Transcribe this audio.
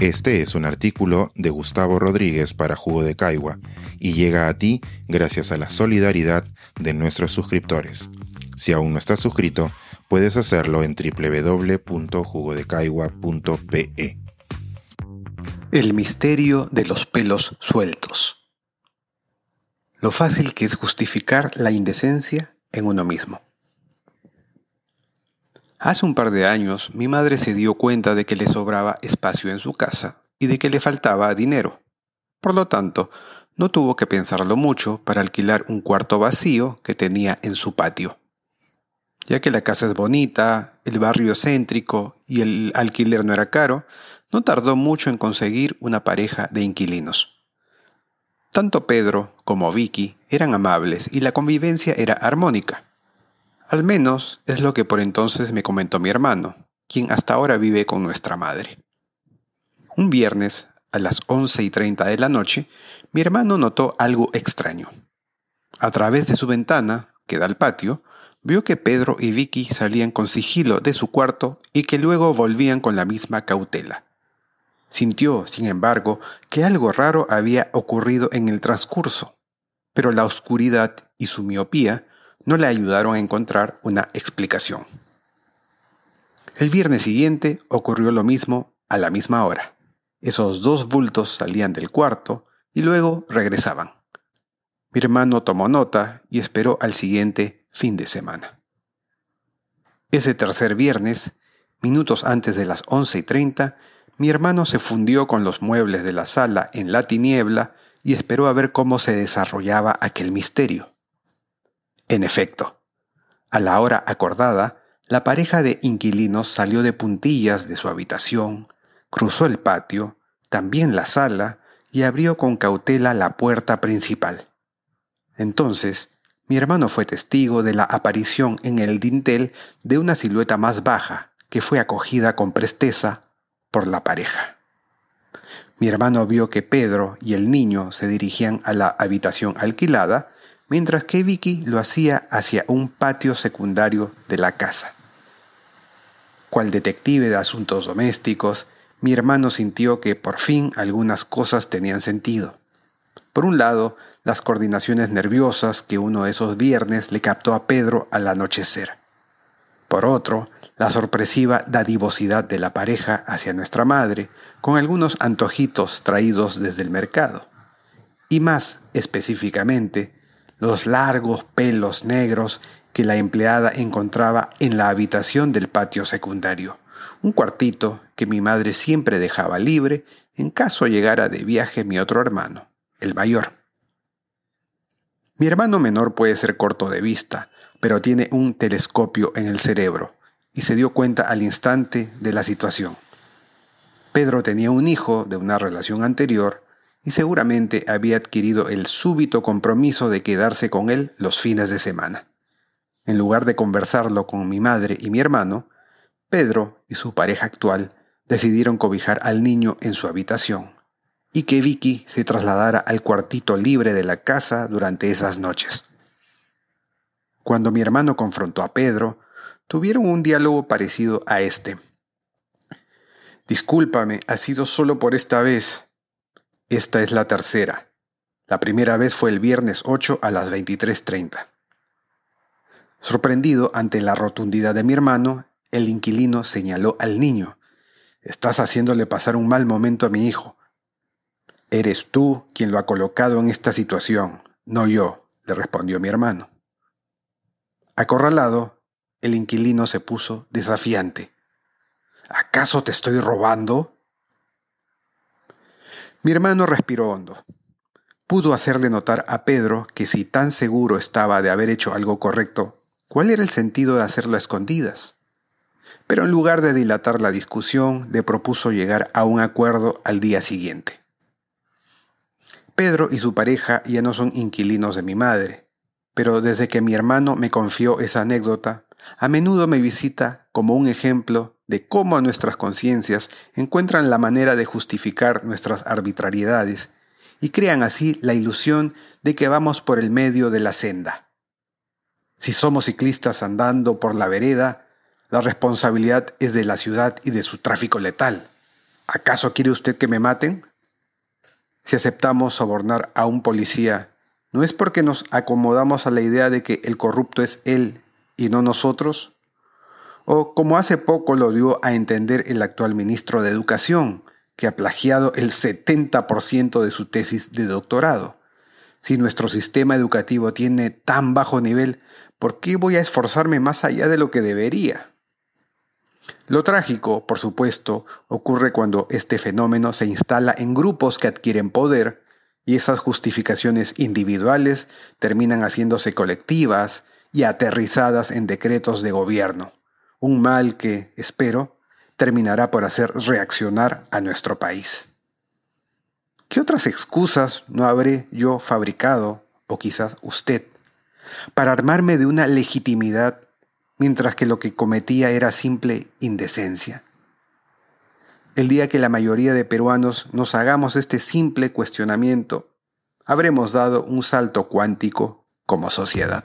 Este es un artículo de Gustavo Rodríguez para Jugo de Caigua y llega a ti gracias a la solidaridad de nuestros suscriptores. Si aún no estás suscrito, puedes hacerlo en www.jugodecaigua.pe. El misterio de los pelos sueltos. Lo fácil que es justificar la indecencia en uno mismo. Hace un par de años mi madre se dio cuenta de que le sobraba espacio en su casa y de que le faltaba dinero. Por lo tanto, no tuvo que pensarlo mucho para alquilar un cuarto vacío que tenía en su patio. Ya que la casa es bonita, el barrio céntrico y el alquiler no era caro, no tardó mucho en conseguir una pareja de inquilinos. Tanto Pedro como Vicky eran amables y la convivencia era armónica. Al menos es lo que por entonces me comentó mi hermano, quien hasta ahora vive con nuestra madre. Un viernes, a las once y treinta de la noche, mi hermano notó algo extraño. A través de su ventana, que da al patio, vio que Pedro y Vicky salían con sigilo de su cuarto y que luego volvían con la misma cautela. Sintió, sin embargo, que algo raro había ocurrido en el transcurso, pero la oscuridad y su miopía no le ayudaron a encontrar una explicación. El viernes siguiente ocurrió lo mismo a la misma hora. Esos dos bultos salían del cuarto y luego regresaban. Mi hermano tomó nota y esperó al siguiente fin de semana. Ese tercer viernes, minutos antes de las once y treinta, mi hermano se fundió con los muebles de la sala en la tiniebla y esperó a ver cómo se desarrollaba aquel misterio. En efecto, a la hora acordada, la pareja de inquilinos salió de puntillas de su habitación, cruzó el patio, también la sala, y abrió con cautela la puerta principal. Entonces, mi hermano fue testigo de la aparición en el dintel de una silueta más baja, que fue acogida con presteza por la pareja. Mi hermano vio que Pedro y el niño se dirigían a la habitación alquilada mientras que Vicky lo hacía hacia un patio secundario de la casa. Cual detective de asuntos domésticos, mi hermano sintió que por fin algunas cosas tenían sentido. Por un lado, las coordinaciones nerviosas que uno de esos viernes le captó a Pedro al anochecer. Por otro, la sorpresiva dadivosidad de la pareja hacia nuestra madre, con algunos antojitos traídos desde el mercado. Y más específicamente, los largos pelos negros que la empleada encontraba en la habitación del patio secundario, un cuartito que mi madre siempre dejaba libre en caso llegara de viaje mi otro hermano, el mayor. Mi hermano menor puede ser corto de vista, pero tiene un telescopio en el cerebro y se dio cuenta al instante de la situación. Pedro tenía un hijo de una relación anterior y seguramente había adquirido el súbito compromiso de quedarse con él los fines de semana. En lugar de conversarlo con mi madre y mi hermano, Pedro y su pareja actual decidieron cobijar al niño en su habitación y que Vicky se trasladara al cuartito libre de la casa durante esas noches. Cuando mi hermano confrontó a Pedro, tuvieron un diálogo parecido a este. Discúlpame, ha sido solo por esta vez. Esta es la tercera. La primera vez fue el viernes 8 a las 23.30. Sorprendido ante la rotundidad de mi hermano, el inquilino señaló al niño. Estás haciéndole pasar un mal momento a mi hijo. Eres tú quien lo ha colocado en esta situación, no yo, le respondió mi hermano. Acorralado, el inquilino se puso desafiante. ¿Acaso te estoy robando? Mi hermano respiró hondo. Pudo hacerle notar a Pedro que si tan seguro estaba de haber hecho algo correcto, ¿cuál era el sentido de hacerlo a escondidas? Pero en lugar de dilatar la discusión, le propuso llegar a un acuerdo al día siguiente. Pedro y su pareja ya no son inquilinos de mi madre, pero desde que mi hermano me confió esa anécdota, a menudo me visita como un ejemplo de cómo nuestras conciencias encuentran la manera de justificar nuestras arbitrariedades y crean así la ilusión de que vamos por el medio de la senda. Si somos ciclistas andando por la vereda, la responsabilidad es de la ciudad y de su tráfico letal. ¿Acaso quiere usted que me maten? Si aceptamos sobornar a un policía, ¿no es porque nos acomodamos a la idea de que el corrupto es él y no nosotros? O como hace poco lo dio a entender el actual ministro de Educación, que ha plagiado el 70% de su tesis de doctorado. Si nuestro sistema educativo tiene tan bajo nivel, ¿por qué voy a esforzarme más allá de lo que debería? Lo trágico, por supuesto, ocurre cuando este fenómeno se instala en grupos que adquieren poder y esas justificaciones individuales terminan haciéndose colectivas y aterrizadas en decretos de gobierno, un mal que, espero, terminará por hacer reaccionar a nuestro país. ¿Qué otras excusas no habré yo fabricado, o quizás usted, para armarme de una legitimidad mientras que lo que cometía era simple indecencia? El día que la mayoría de peruanos nos hagamos este simple cuestionamiento, habremos dado un salto cuántico como sociedad.